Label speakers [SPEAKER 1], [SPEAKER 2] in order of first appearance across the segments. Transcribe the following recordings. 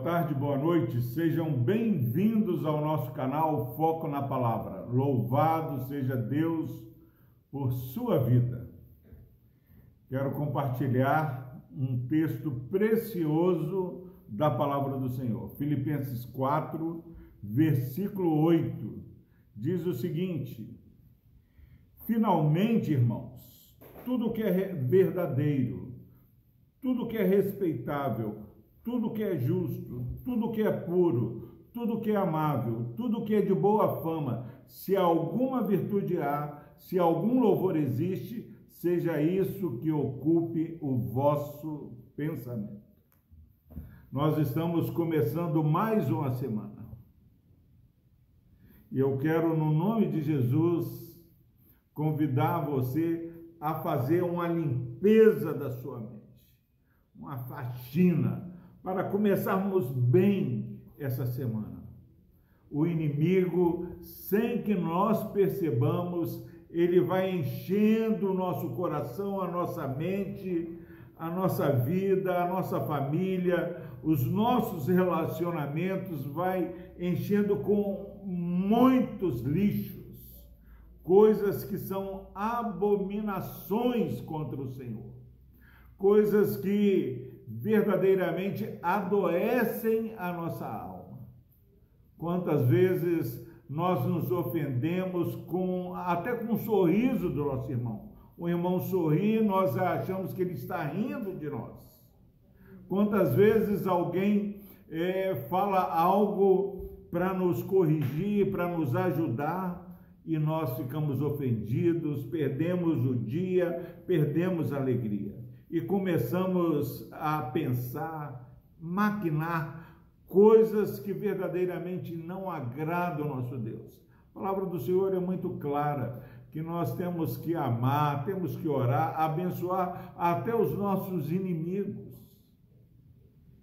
[SPEAKER 1] boa tarde, boa noite. Sejam bem-vindos ao nosso canal Foco na Palavra. Louvado seja Deus por sua vida. Quero compartilhar um texto precioso da palavra do Senhor. Filipenses 4, versículo 8. Diz o seguinte: Finalmente, irmãos, tudo que é verdadeiro, tudo que é respeitável, tudo que é justo, tudo que é puro, tudo que é amável, tudo que é de boa fama, se alguma virtude há, se algum louvor existe, seja isso que ocupe o vosso pensamento. Nós estamos começando mais uma semana. E eu quero, no nome de Jesus, convidar você a fazer uma limpeza da sua mente, uma faxina para começarmos bem essa semana. O inimigo, sem que nós percebamos, ele vai enchendo o nosso coração, a nossa mente, a nossa vida, a nossa família, os nossos relacionamentos, vai enchendo com muitos lixos, coisas que são abominações contra o Senhor, coisas que verdadeiramente adoecem a nossa alma. Quantas vezes nós nos ofendemos com até com um sorriso do nosso irmão. O irmão sorri, nós achamos que ele está rindo de nós. Quantas vezes alguém é, fala algo para nos corrigir, para nos ajudar, e nós ficamos ofendidos, perdemos o dia, perdemos a alegria e começamos a pensar, maquinar coisas que verdadeiramente não agradam ao nosso Deus. A palavra do Senhor é muito clara que nós temos que amar, temos que orar, abençoar até os nossos inimigos.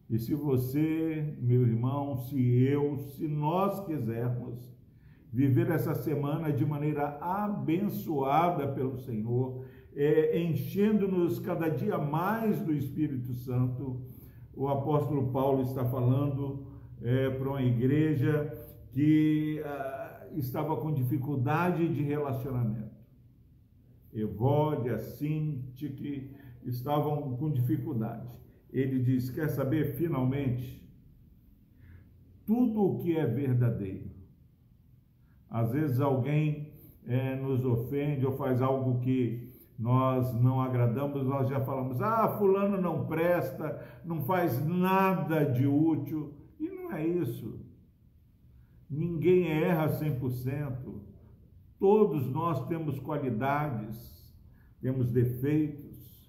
[SPEAKER 1] E se você, meu irmão, se eu, se nós quisermos viver essa semana de maneira abençoada pelo Senhor, é, enchendo-nos cada dia mais do Espírito Santo. O apóstolo Paulo está falando é, para uma igreja que ah, estava com dificuldade de relacionamento. Evode, assim, que estavam com dificuldade. Ele diz: Quer saber, finalmente, tudo o que é verdadeiro. Às vezes alguém é, nos ofende ou faz algo que nós não agradamos, nós já falamos, ah, fulano não presta, não faz nada de útil. E não é isso. Ninguém erra 100%. Todos nós temos qualidades, temos defeitos.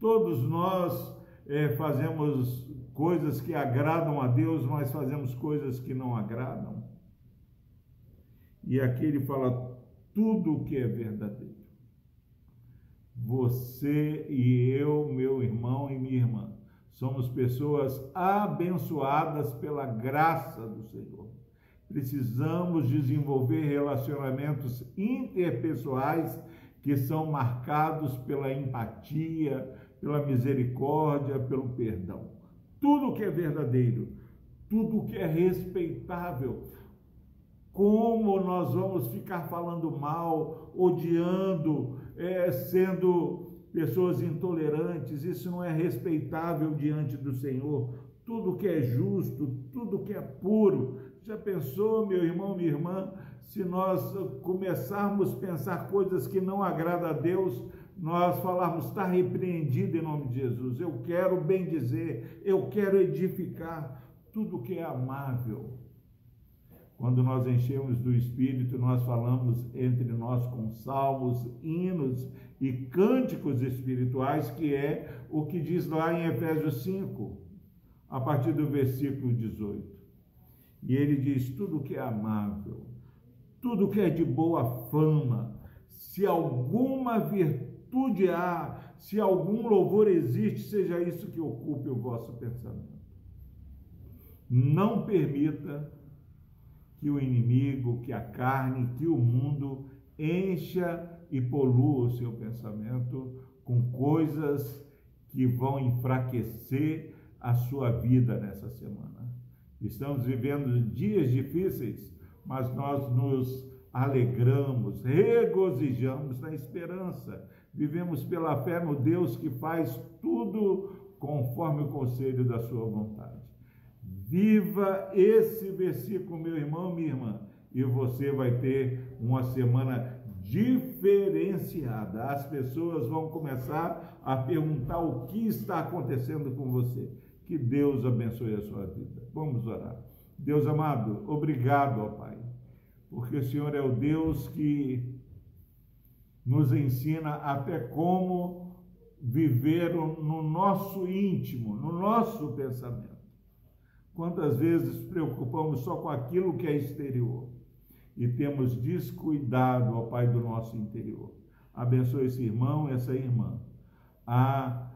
[SPEAKER 1] Todos nós é, fazemos coisas que agradam a Deus, mas fazemos coisas que não agradam. E aqui ele fala tudo o que é verdadeiro você e eu, meu irmão e minha irmã, somos pessoas abençoadas pela graça do Senhor. Precisamos desenvolver relacionamentos interpessoais que são marcados pela empatia, pela misericórdia, pelo perdão. Tudo que é verdadeiro, tudo que é respeitável. Como nós vamos ficar falando mal, odiando, é, sendo pessoas intolerantes, isso não é respeitável diante do Senhor. Tudo que é justo, tudo que é puro. Já pensou, meu irmão, minha irmã, se nós começarmos a pensar coisas que não agradam a Deus, nós falarmos, está repreendido em nome de Jesus. Eu quero bem dizer, eu quero edificar tudo que é amável, quando nós enchemos do Espírito, nós falamos entre nós com salmos, hinos e cânticos espirituais, que é o que diz lá em Efésios 5, a partir do versículo 18. E ele diz: tudo que é amável, tudo que é de boa fama, se alguma virtude há, se algum louvor existe, seja isso que ocupe o vosso pensamento. Não permita que o inimigo, que a carne, que o mundo encha e polua o seu pensamento com coisas que vão enfraquecer a sua vida nessa semana. Estamos vivendo dias difíceis, mas nós nos alegramos, regozijamos na esperança. Vivemos pela fé no Deus que faz tudo conforme o conselho da sua vontade. Viva esse versículo, meu irmão, minha irmã, e você vai ter uma semana diferenciada. As pessoas vão começar a perguntar o que está acontecendo com você. Que Deus abençoe a sua vida. Vamos orar. Deus amado, obrigado, ó Pai, porque o Senhor é o Deus que nos ensina até como viver no nosso íntimo, no nosso pensamento. Quantas vezes preocupamos só com aquilo que é exterior e temos descuidado, ó Pai, do nosso interior. Abençoe esse irmão, essa irmã, a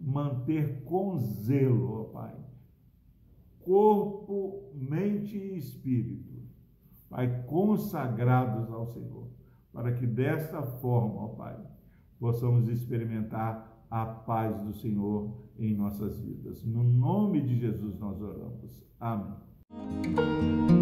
[SPEAKER 1] manter com zelo, ó Pai, corpo, mente e espírito, Pai, consagrados ao Senhor, para que desta forma, ó Pai, possamos experimentar a paz do Senhor em nossas vidas. No nome de Jesus nós oramos. Amém.